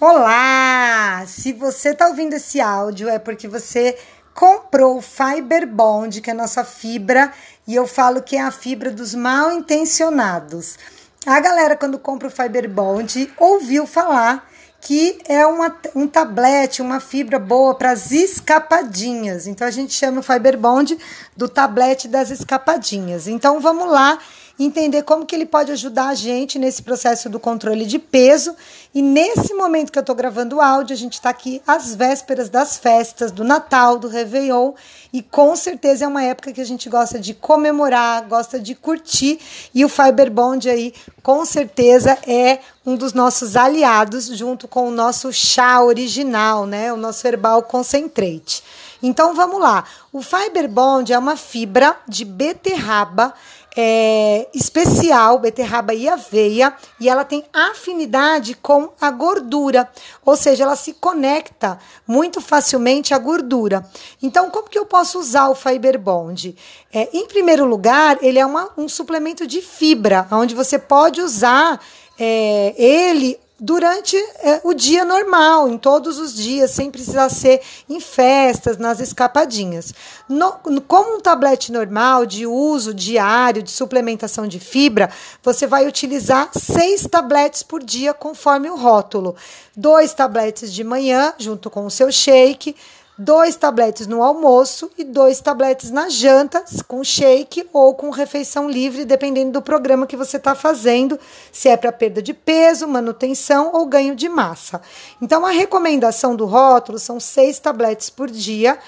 Olá! Se você está ouvindo esse áudio é porque você comprou o Fiber Bond, que é a nossa fibra, e eu falo que é a fibra dos mal intencionados. A galera, quando compra o Fiber Bond, ouviu falar que é uma, um tablete, uma fibra boa para as escapadinhas. Então a gente chama o Fiber Bond do tablete das escapadinhas. Então vamos lá entender como que ele pode ajudar a gente nesse processo do controle de peso. E nesse momento que eu estou gravando o áudio, a gente está aqui às vésperas das festas, do Natal, do Réveillon, e com certeza é uma época que a gente gosta de comemorar, gosta de curtir, e o Fiber Bond aí, com certeza, é um dos nossos aliados, junto com o nosso chá original, né? O nosso herbal concentrate. Então vamos lá. O Fiber Bond é uma fibra de beterraba é, especial, beterraba e aveia, e ela tem afinidade com a gordura, ou seja, ela se conecta muito facilmente à gordura. Então, como que eu posso usar o Fiber Bond? É, em primeiro lugar, ele é uma, um suplemento de fibra, onde você pode usar é, ele durante é, o dia normal, em todos os dias, sem precisar ser em festas, nas escapadinhas. No, como um tablete normal de uso diário, de suplementação de fibra, você vai utilizar seis tabletes por dia, conforme o rótulo. Dois tabletes de manhã, junto com o seu shake dois tabletes no almoço e dois tabletes na janta, com shake ou com refeição livre, dependendo do programa que você está fazendo, se é para perda de peso, manutenção ou ganho de massa. Então, a recomendação do rótulo são seis tabletes por dia.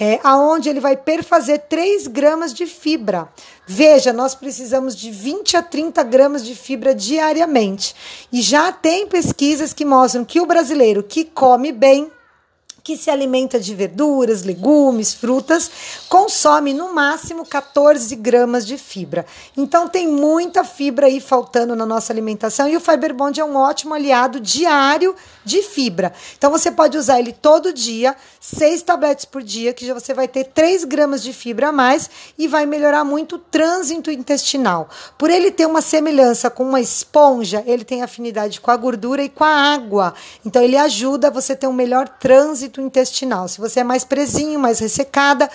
É, aonde ele vai perfazer 3 gramas de fibra. Veja, nós precisamos de 20 a 30 gramas de fibra diariamente. E já tem pesquisas que mostram que o brasileiro que come bem, que se alimenta de verduras, legumes, frutas, consome no máximo 14 gramas de fibra. Então tem muita fibra aí faltando na nossa alimentação e o Fiber Bond é um ótimo aliado diário de fibra. Então você pode usar ele todo dia, seis tabletes por dia, que já você vai ter 3 gramas de fibra a mais e vai melhorar muito o trânsito intestinal. Por ele ter uma semelhança com uma esponja, ele tem afinidade com a gordura e com a água. Então ele ajuda você ter um melhor trânsito intestinal. Se você é mais presinho, mais ressecada,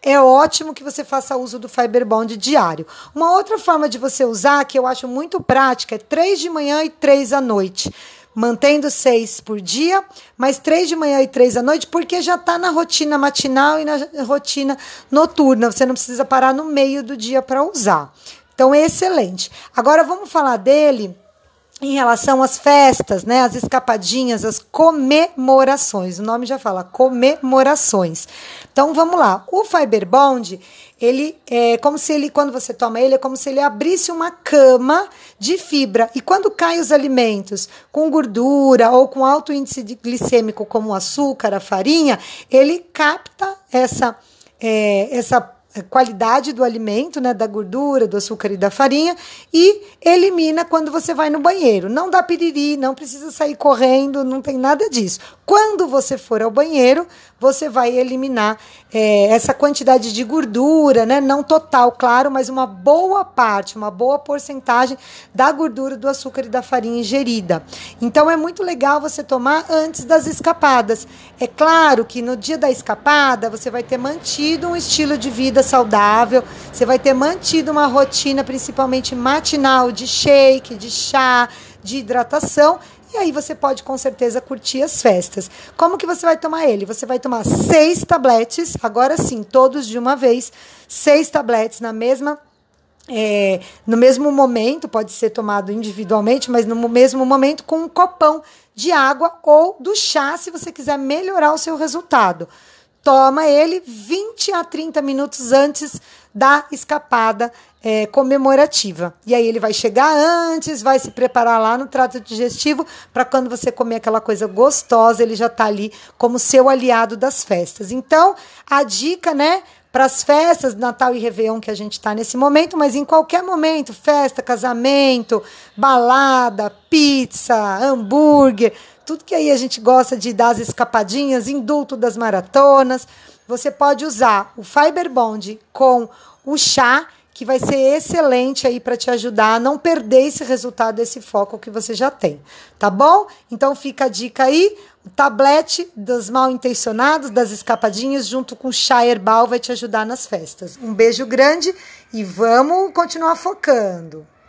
é ótimo que você faça uso do Fiber Bond diário. Uma outra forma de você usar, que eu acho muito prática, é três de manhã e três à noite mantendo seis por dia, mas três de manhã e três à noite, porque já está na rotina matinal e na rotina noturna. Você não precisa parar no meio do dia para usar. Então, é excelente. Agora vamos falar dele em relação às festas, né, as escapadinhas, as comemorações. O nome já fala comemorações. Então vamos lá. O Fiber Bond, ele é como se ele, quando você toma ele, é como se ele abrisse uma cama de fibra. E quando caem os alimentos com gordura ou com alto índice glicêmico, como o açúcar, a farinha, ele capta essa, é, essa qualidade do alimento, né, da gordura, do açúcar e da farinha e elimina quando você vai no banheiro. Não dá piriri, não precisa sair correndo, não tem nada disso. Quando você for ao banheiro, você vai eliminar é, essa quantidade de gordura, né, não total, claro, mas uma boa parte, uma boa porcentagem da gordura, do açúcar e da farinha ingerida. Então é muito legal você tomar antes das escapadas. É claro que no dia da escapada você vai ter mantido um estilo de vida saudável, você vai ter mantido uma rotina, principalmente matinal, de shake, de chá, de hidratação. E aí você pode com certeza curtir as festas. Como que você vai tomar ele? Você vai tomar seis tabletes, agora sim, todos de uma vez, seis tabletes na mesma é, no mesmo momento, pode ser tomado individualmente, mas no mesmo momento com um copão de água ou do chá, se você quiser melhorar o seu resultado toma ele 20 a 30 minutos antes da escapada é, comemorativa. E aí ele vai chegar antes, vai se preparar lá no trato digestivo para quando você comer aquela coisa gostosa, ele já está ali como seu aliado das festas. Então, a dica, né? Para as festas, Natal e Réveillon que a gente está nesse momento, mas em qualquer momento, festa, casamento, balada, pizza, hambúrguer, tudo que aí a gente gosta de dar as escapadinhas, indulto das maratonas. Você pode usar o Fiber Bond com o chá que vai ser excelente aí para te ajudar a não perder esse resultado, esse foco que você já tem, tá bom? Então fica a dica aí, o tablete dos mal intencionados, das escapadinhas, junto com chá herbal vai te ajudar nas festas. Um beijo grande e vamos continuar focando.